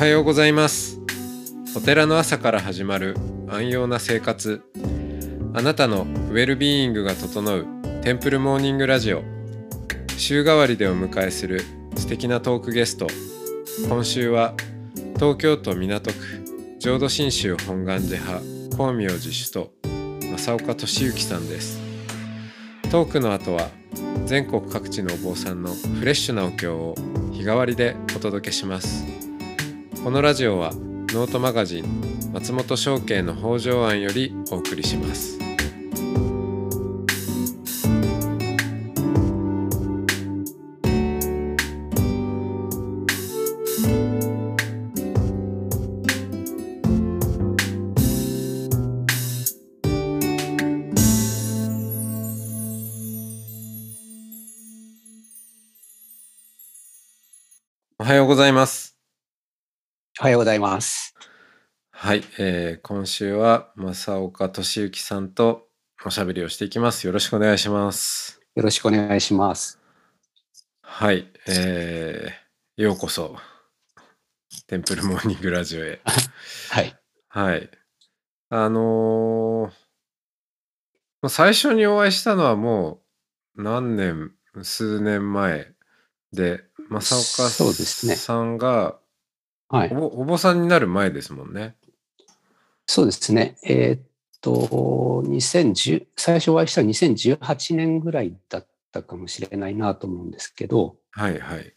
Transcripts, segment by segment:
はようございます。お寺の朝から始まる安養な生活。あなたのウェルビーイングが整うテンプルモーニングラジオ。週替わりでお迎えする素敵なトークゲスト。今週は東京都港区浄土真宗本願寺派光明寺首都正岡俊之さんです。トークの後は全国各地のお坊さんのフレッシュなお経を日替わりでお届けします。このラジオはノートマガジン松本商家の北条庵よりお送りします。おはようございます。おはようございます。はい、えー今週は正岡俊之さんとおしゃべりをしていきますよろしくお願いしますよろしくお願いします。はい、えーようこそテンプルモーニングラジオへ はい。はいあのーまあ最初にお会いしたのはもう何年数年前で正岡そうですねさんがはいお。ぼお坊さんになる前ですもんねそうですね。えーっと、2010、最初お会いしたのは2018年ぐらいだったかもしれないなと思うんですけど、はいはい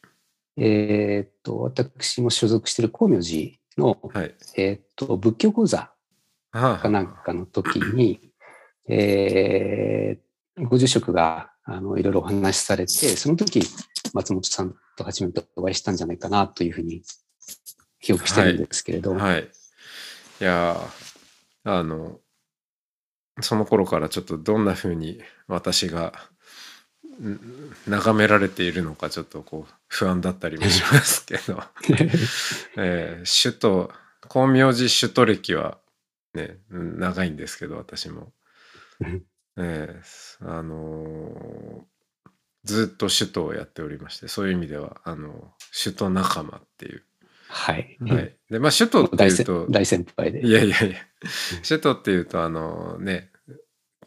えーっと、私も所属している光明寺の、はいえーっと、仏教講座はかなんかの時に、えーご住職が、あの、いろいろお話しされて、その時、松本さんと初めてお会いしたんじゃないかなというふうに記憶してるんですけれど、はい。いやー、あの、その頃からちょっとどんな風に私がん眺められているのかちょっとこう不安だったりもしますけど、えー首都、光明寺首都歴はね、うん長いんですけど私も。えーあのーずっと首都をやっておりましてそういう意味ではあの首都仲間っていうはい。はい。で、まあ、首都って大先いうと、大先輩で。いやいやいや、首都っていうと、あのね、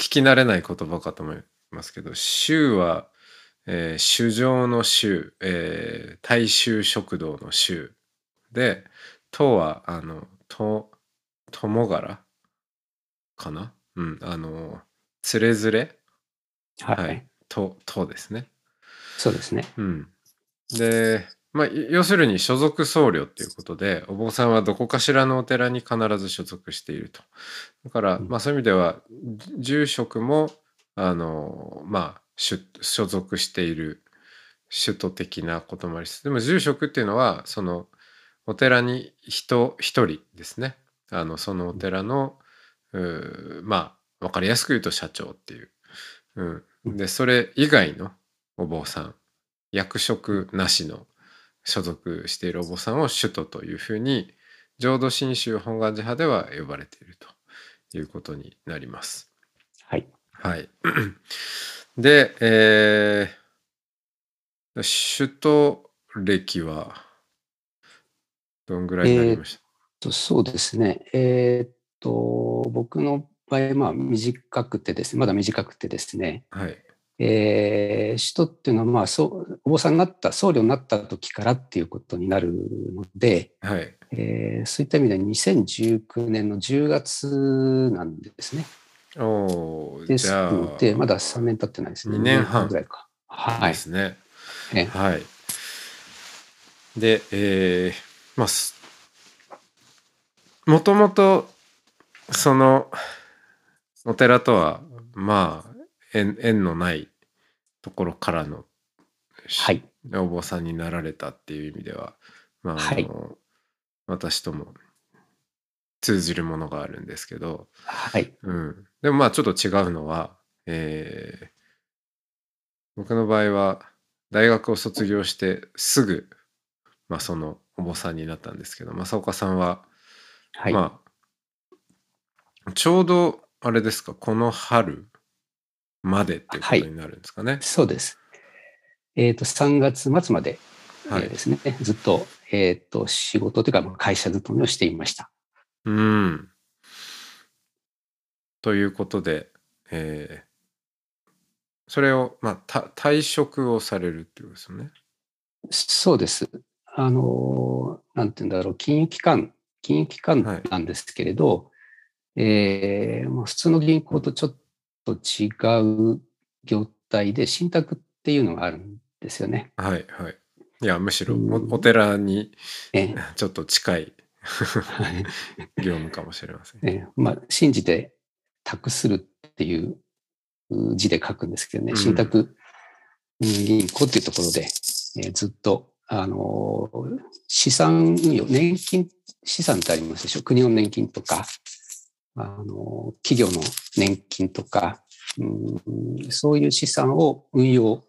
聞き慣れない言葉かと思いますけど、州は、えー、州上の州、えー、大衆食堂の州で、都は、あの、と、友柄かな？うん、あの、つれづれ？はい。はい。と、とですね。そうですね。うん。で、まあ、い要するに所属僧侶っていうことで、お坊さんはどこかしらのお寺に必ず所属していると。だから、うんまあそういう意味では、じ住職も、あの、まあ、所属している首都的なこともありでも住職っていうのは、その、お寺に人一人ですね。あの、そのお寺の、まあ、わかりやすく言うと社長っていう。うん。で、それ以外のお坊さん、役職なしの所属しているお坊さんを首都というふうに浄土真宗本願寺派では呼ばれているということになります。はい。はい。で、えー、首都歴はどんぐらいになりました、とそうですね。えーっと、僕の場合、まあ、短くてですね、まだ短くてですね、はい。えー、首都っていうのは、まあ、そう、お坊さんになった、僧侶になった時からっていうことになるので、はい。えーそういった意味では2019年の10月なんですね。おーですので、まだ3年経ってないですね。二年半ぐらいか。はいで。すね。えはい。で、えー、まあ、すもともと、その、お寺とは、まあ、縁縁のないところからの、しはい。お坊さんになられたっていう意味では、まあ、あの、はい私とも通じるものがあるんですけど、はい。うん。でもまあちょっと違うのは、えー僕の場合は大学を卒業してすぐ、まあそのお坊さんになったんですけど、正岡さんは、はい。まあ、ちょうどあれですか、この春までっていうことになるんですかね。そうです。えっ、と、3月末まではいですね、ずっと、えっ、と、仕事というか、まあ会社勤めをしていました。うん。ということで、えーそれを、まあ、た退職をされるっていうことですよね。そうです。あの、なんて言うんだろう、金融機関、金融機関はいなんですけれど、えーまあ普通の銀行とちょっと違う業態で、信託っていうのがあるんですよね。はいはい。いや、むしろうん。おお寺にえ ちょっと近い 業務かもしれません。えーまあ、信じて託するっていうう字で書くんですけどね、うん。信託うん銀行っていうところで、えーずっと、あのー資産運用、年金資産ってありますでしょ？国の年金とか、あのー企業の年金とか、うん、そういう資産を運用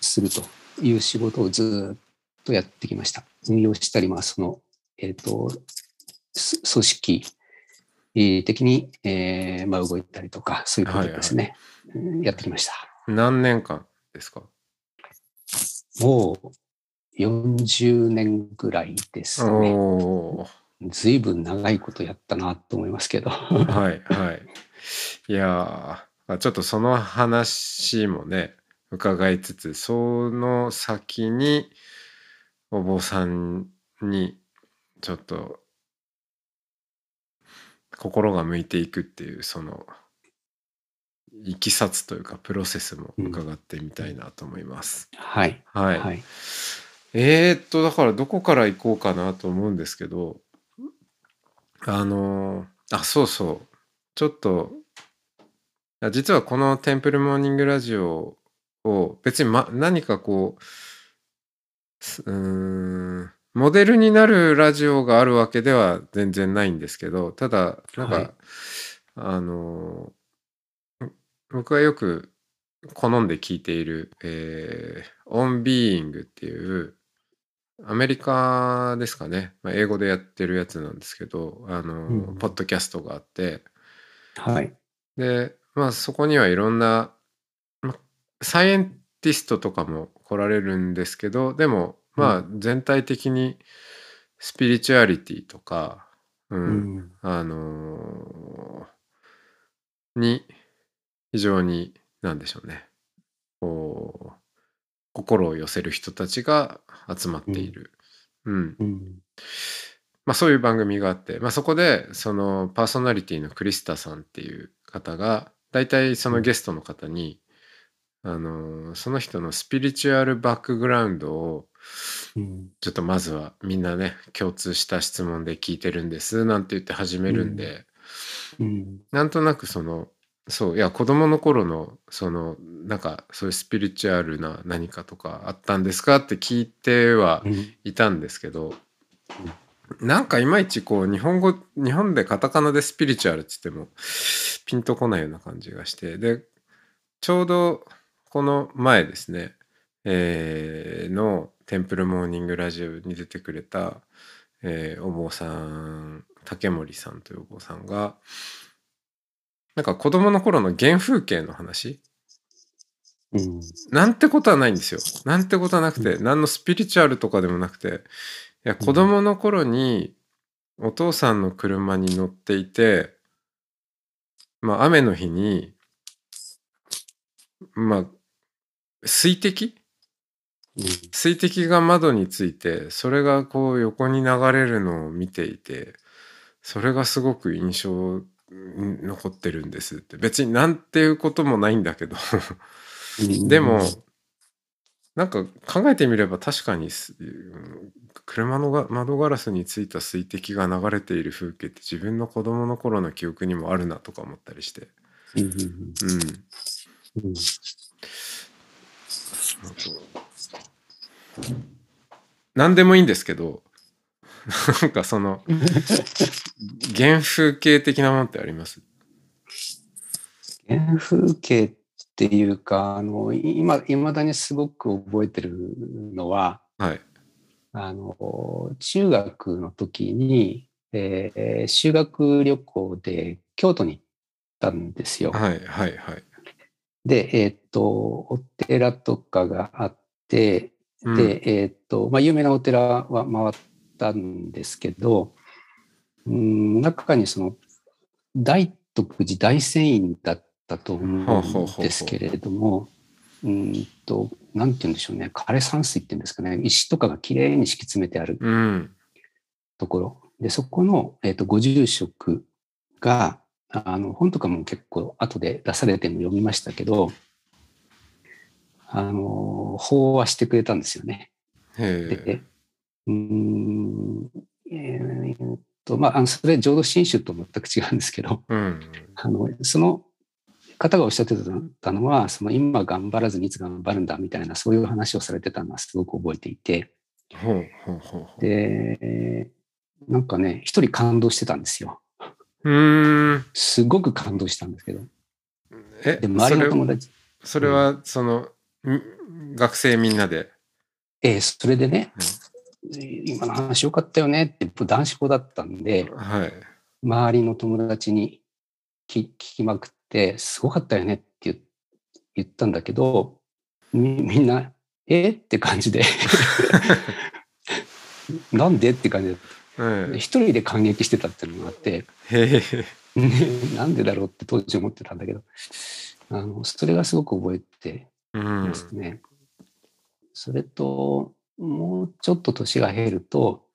するという仕事をずっとやってきました。運用したり、まあ、その、えっ、と、す組織的に、えーまあ、動いたりとか、そういうことですね、うんやってきました。何年間ですか？もう40年ぐらいですね。おーずいぶん長いことやったなと思いますけど。はいはい。いやーちょっとその話もね伺いつつその先にお坊さんにちょっと心が向いていくっていうそのいきさつというかプロセスも伺ってみたいなと思います。はい。はい、はい。えー、っとだからどこから行こうかなと思うんですけどあのーあそうそう。ちょっとあ実はこの「テンプルモーニングラジオ」を別に、ま、何かこうすうーんモデルになるラジオがあるわけでは全然ないんですけどただなんか、はい。あのー僕がよく好んで聞いている、えー、 On Being っていうアメリカですかね、まあ、英語でやってるやつなんですけどあの、うんポッドキャストがあって。はい。でまあそこにはいろんな、まあサイエンティストとかも来られるんですけどでもまあ全体的にスピリチュアリティとか、うんうん。あのーに非常に何でしょうね。こう心を寄せる人たちが集まっている、うんうん。まあ、そういう番組があって、まあ、そこでそのパーソナリティのクリスタさんっていう方が大体そのゲストの方に、あのーその人のスピリチュアルバックグラウンドをうん。ちょっとまずはみんなね共通した質問で聞いてるんですなんて言って始めるんで、うん。なんとなくそのそういや子供の頃のそのなんかそういうスピリチュアルな何かとかあったんですかって聞いてはうん。いたんですけど、なんかいまいちこう日本語日本でカタカナでスピリチュアルって言ってもピンとこないような感じがしてでちょうどこの前ですね、えーの「テンプルモーニングラジオ」に出てくれた、えーお坊さん竹森さんというお坊さんがなんか子供の頃の原風景の話？うん。なんてことはないんですよ。なんてことはなくて、何のスピリチュアルとかでもなくて、いや、子供の頃にお父さんの車に乗っていて、まあ、雨の日に、まあ、水滴？水滴が窓について、それがこう横に流れるのを見ていて、それがすごく印象に残ってるんですって。別になんていうこともないんだけど。うん。でも、なんか考えてみれば確かに車のが窓ガラスについた水滴が流れている風景って自分の子供の頃の記憶にもあるなとか思ったりして。うん。うん。何でもいいんですけど、なんかその原風景的なものってあります？原風景っていうか、あの、今、未だにすごく覚えてるのは、はい。あの、中学の時に、えー修学旅行で京都に行ったんですよ。はいはいはい。で、えーっと、お寺とかがあって、うんで、えーっと、まあ、有名なお寺は回ったんですけど、うん、中にその、大徳寺大仙院だったと思うんですけれども、うんと、なんて言うんでしょうね、枯山水っていうんですかね、石とかがきれいに敷き詰めてあるうん。ところ。で、そこの、えっ、と、ご住職が、あの、本とかも結構後で出されてるの読みましたけど、あの、法話してくれたんですよね。へでえ。、うーん、えーっと、まあ、あの、それ浄土真宗と全く違うんですけど、うん。あの、その方がおっしゃってたのは、その今頑張らずにいつ頑張るんだみたいな、そういう話をされてたのはすごく覚えていて。で、なんかね、一人感動してたんですよ。うーん。すごく感動したんですけど。えで、、周りのそれ友達、それは、その、ん学生みんなで？えーそれでね、今の話よかったよねって、男子校だったんで、はい。周りの友達に聞聞きまくって、すごかったよねって言言ったんだけど、みみんな、え？って感じで、なんで？って感じうんで、一人で感激してたっていうのがあって、なんでだろう？って当時思ってたんだけど、あのそれがすごく覚えてうんますね。それと、もうちょっと年が減ると、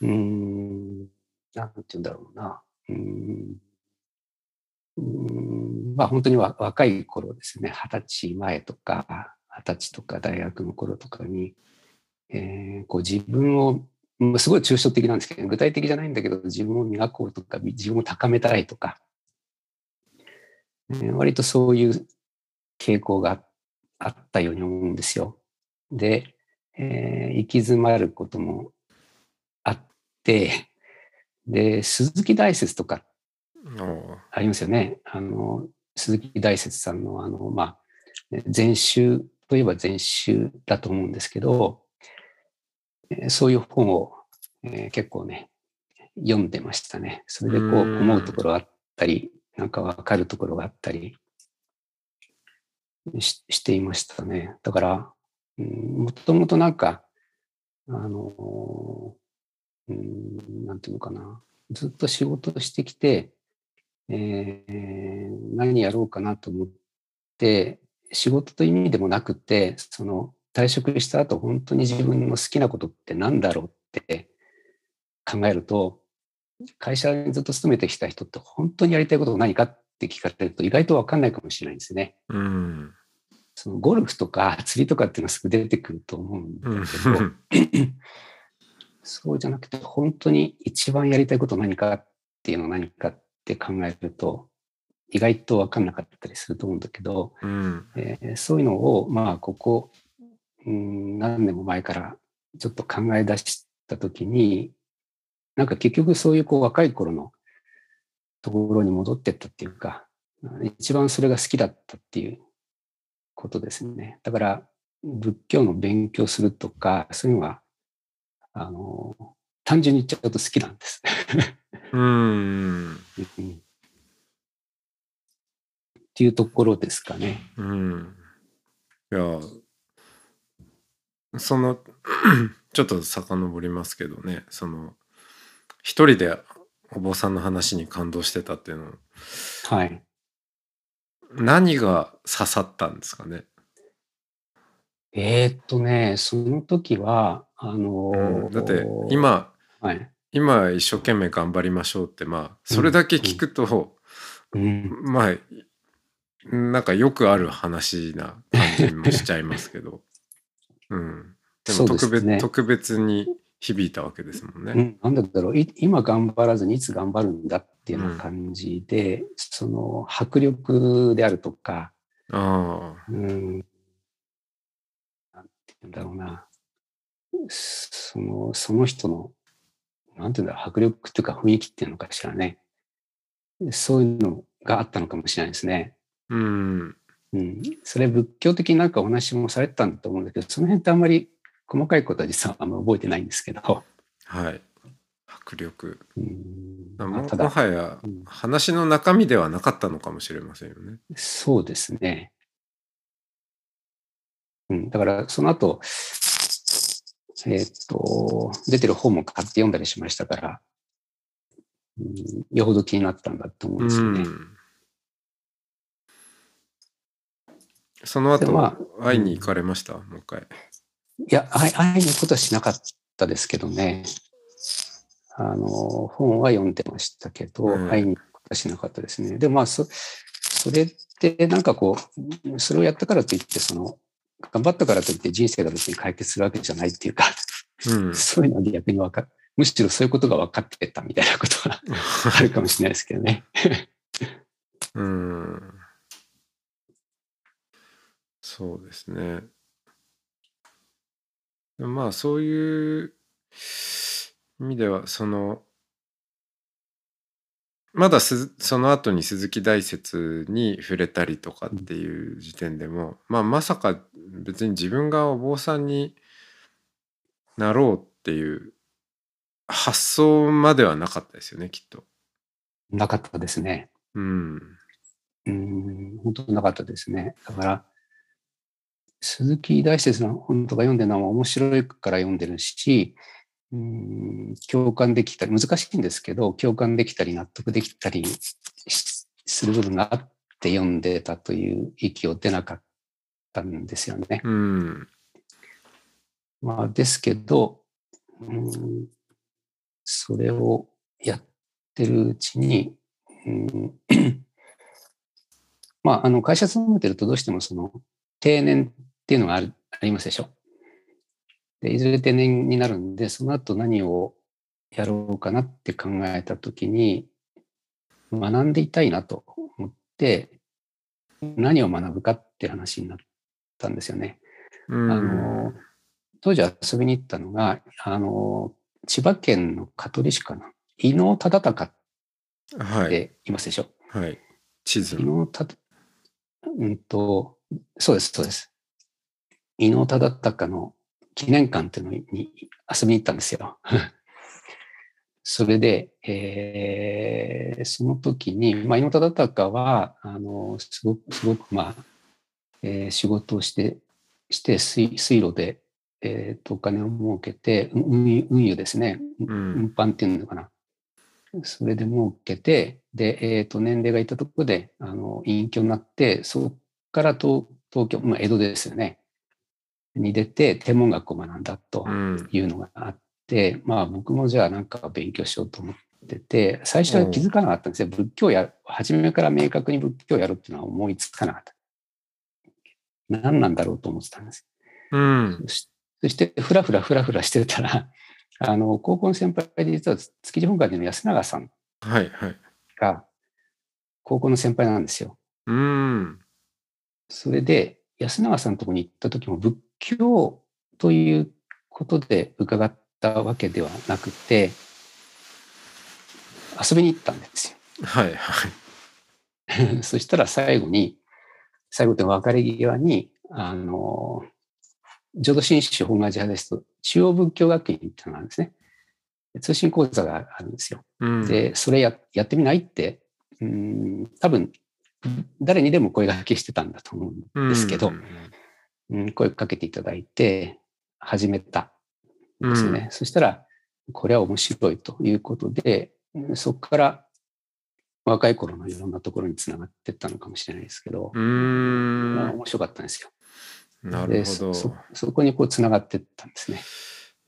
うん、なんて言うんだろうな。うん、うんまあ本当に若い頃ですね、二十歳前とか、二十歳とか大学の頃とかに、えーこう自分を、すごい抽象的なんですけど、具体的じゃないんだけど、自分を磨こうとか、自分を高めたいとか、えー割とそういう傾向があったように思うんですよ。で、えー行き詰まることもあって、で、鈴木大拙とかおありますよね。あの、鈴木大拙さんのあの、まあ、禅宗といえば禅宗だと思うんですけど、えーそういう本を、えー結構ね、読んでましたね。それでこううん思うところがあったり、なんかわかるところがあったりししていましたね。だから、うんもともとなんか、あの、うん、なんていうのかな。ずっと仕事してきて、えー何やろうかなと思って、仕事という意味でもなくて、その退職した後、本当に自分の好きなことって何だろうって考えると、会社にずっと勤めてきた人って本当にやりたいことが何かって聞かれると意外と分かんないかもしれないんですね。うん。そのゴルフとか釣りとかっていうのはすぐ出てくると思うんだうんけど、そうじゃなくて本当に一番やりたいこと何かっていうのは何かって考えると意外と分かんなかったりすると思うんだけど、うん。えーそういうのをまあここ、うん、何年も前からちょっと考え出した時になんか結局そういうこう若い頃のところに戻ってったっていうか一番それが好きだったっていうことですね。だから仏教の勉強するとかそういうのはあの単純に言っちゃうと好きなんです。うん。うんっていうところですかね。うん。いや、その、ちょっと遡りますけどね、その、一人でお坊さんの話に感動してたっていうの、はい。何が刺さったんですかね？えーっとね、その時は、あのうん、ーだって、今、はい。今一生懸命頑張りましょうって、まあ、それだけ聞くと、うん、まあ、なんかよくある話な感じもしちゃいますけど。うん。でも特別、ね特別に響いたわけですもんね。うん、なんだろうい、今頑張らずにいつ頑張るんだっていうような感じで、その迫力であるとか、ああ。うん、なんて言うんだろうな、その、その人の、なんて言うんだろう、迫力っていうか雰囲気っていうのかしらね。そういうのがあったのかもしれないですね。うん。うん、それ仏教的になんかお話もされてたんだと思うんだけど、その辺ってあんまり細かいことは実はあんま覚えてないんですけど、はい。迫力。うんももはやうん話の中身ではなかったのかもしれませんよね。そうですね。うん、だからその後、えっ、と、出てる本も買って読んだりしましたから、うん、よほど気になったんだと思うんですよね。うんその後、でま会いに行かれました、もう一回。いや、会い会いに行くことはしなかったですけどね。あの、本は読んでましたけど、うん会いに行くことはしなかったですね。でもまあ、そ、それってなんかこう、それをやったからといって、その、頑張ったからといって人生が別に解決するわけじゃないっていうか、うん。そういうのは逆に分かむしろそういうことが分かってたみたいなことが あるかもしれないですけどね。うん。そうですね。まあそういう意味ではそのまだすその後に鈴木大拙に触れたりとかっていう時点でも、まあまさか別に自分がお坊さんになろうっていう発想まではなかったですよねきっと。なかったですね。うん。うん、本当なかったですね。だから、鈴木大拙の本とか読んでるのは面白いから読んでるし、うん、共感できたり、難しいんですけど、共感できたり納得できたりしする部分があって読んでたという息を出なかったんですよね。うん。まあ、ですけど、うん、それをやってるうちに、うん、まあ、あの、会社勤めてるとどうしてもその、定年っていうのがあるありますでしょ？で、いずれ定年になるんで、その後何をやろうかなって考えたときに、学んでいたいなと思って、何を学ぶかって話になったんですよね。うんあの、当時遊びに行ったのが、あの、千葉県の香取市かな。伊能忠敬っはい。ていますでしょ？はい。地図伊の。能忠、うんと、そうです、そうです。伊能忠敬の記念館っていうのに遊びに行ったんですよ。それで、えーその時に、まあ、伊能忠敬は、あの、すごく、すごく、まあ、えー仕事をして、して水、水路で、えーと、お金を儲けて、運運輸運輸ですね。うん運搬っていうのかな。それで儲けて、で、えっ、と、年齢がいたところで、あの、隠居になって、そこから東東京、まあ、江戸ですよね。に出て、天文学を学んだとうん。いうのがあって、まあ、僕もじゃあなんか勉強しようと思ってて、最初は気づかなかったんですよ。仏教や、初めから明確に仏教をやるっていうのは思いつかなかった。何なんだろうと思ってたんです。うん。そして、ふらふらふらふらしてたら、あの、高校の先輩で実は築地本館の安永さんはいはい。が、高校の先輩なんですよ。うん。それで、安永さんのところに行った時も仏教ということで伺ったわけではなくて、遊びに行ったんですよ。はいはい。そしたら最後に、最後で別れ際に、あの、浄土真宗本願寺派ですと、中央仏教学院っていうのがあるんですね。通信講座があるんですよ。うん。で、それややってみないって、うん、多分、誰にでも声掛けしてたんだと思うんですけど、うん、声かけていただいて、始めたんですよね。そしたら、これは面白いということで、うんそこから若い頃のいろんなところにつながっていったのかもしれないですけど、うーん。まあ面白かったんですよ。なるほど。そそこにこうつながっていったんですね。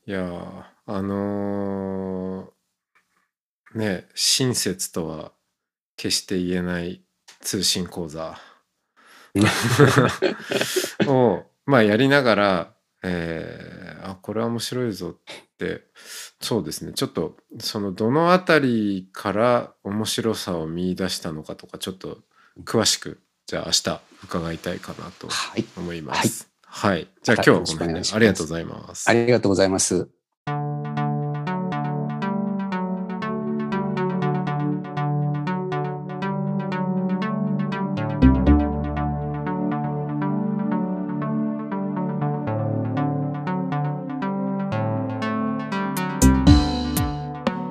いやーあのーね親切とは決して言えない通信講座 をまあやりながら、えーあこれは面白いぞってそうですねちょっとそのどのあたりから面白さを見出したのかとかちょっと詳しくじゃあ明日伺いたいかなとはい。思います。はい、じゃあ今日はこの辺でありがとうございます。ありがとうございます。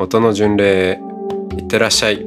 音の巡礼へいってらっしゃい。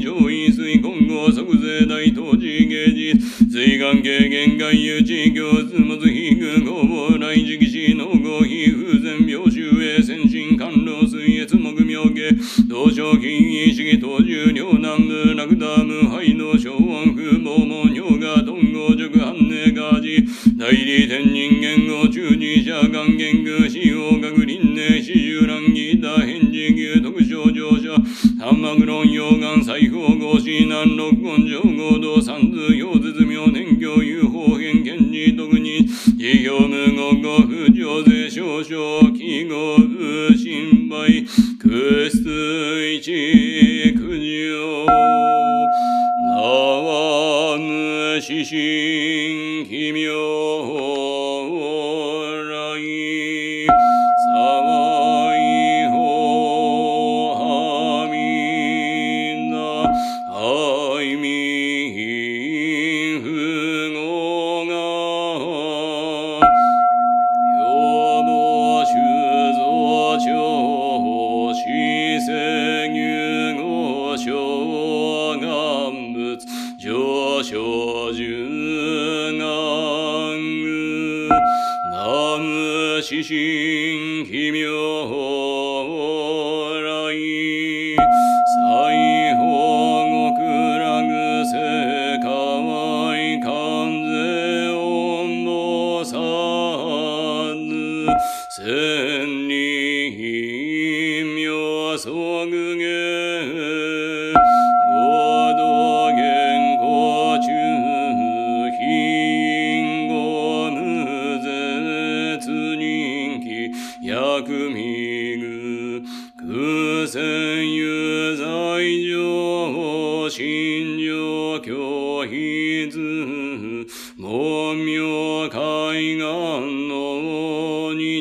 上位水今後即税大統治芸術。水眼経験外有地行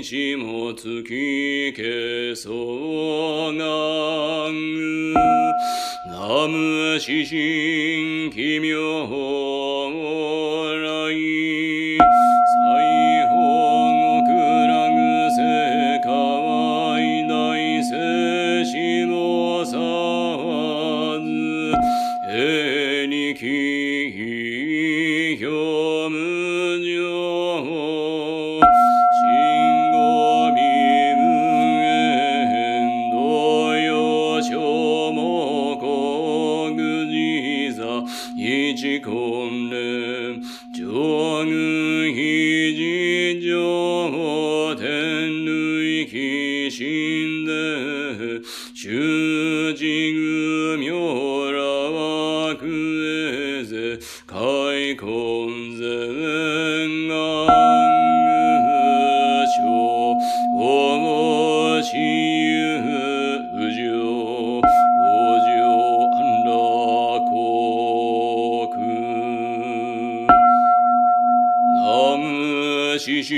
日も月けそうがん。南無四神奇妙继续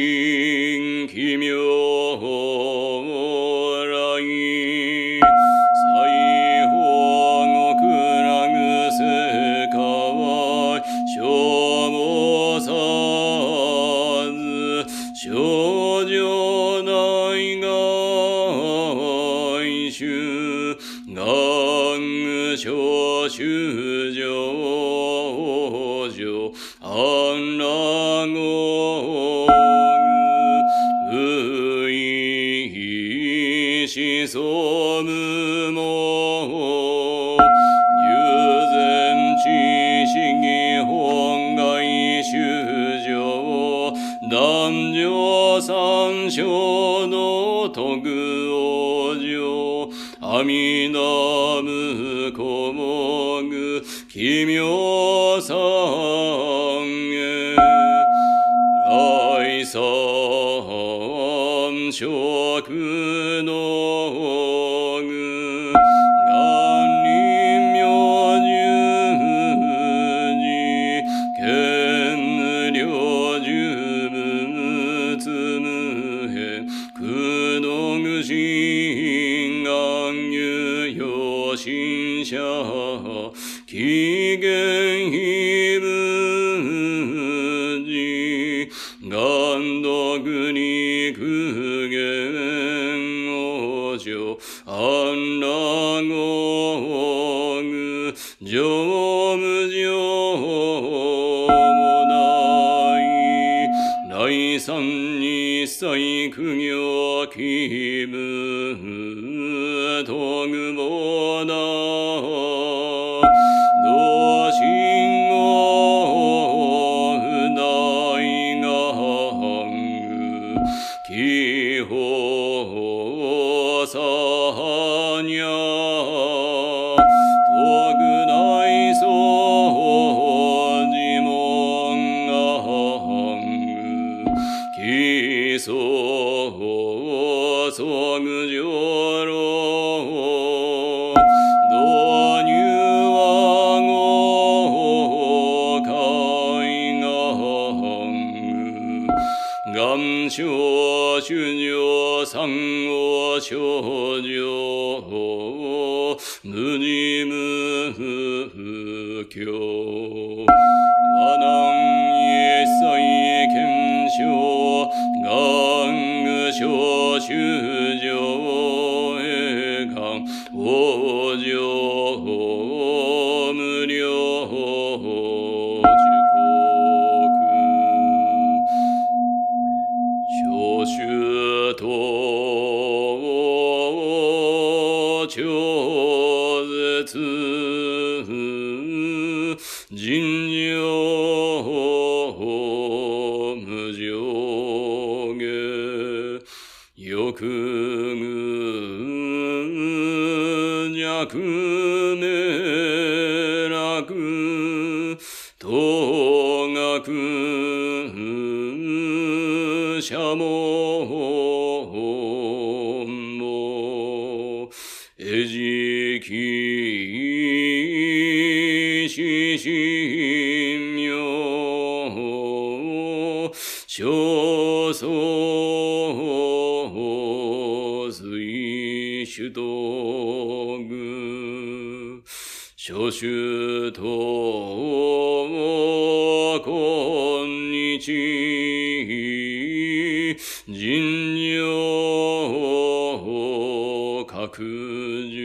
君諸主と今日人情拡充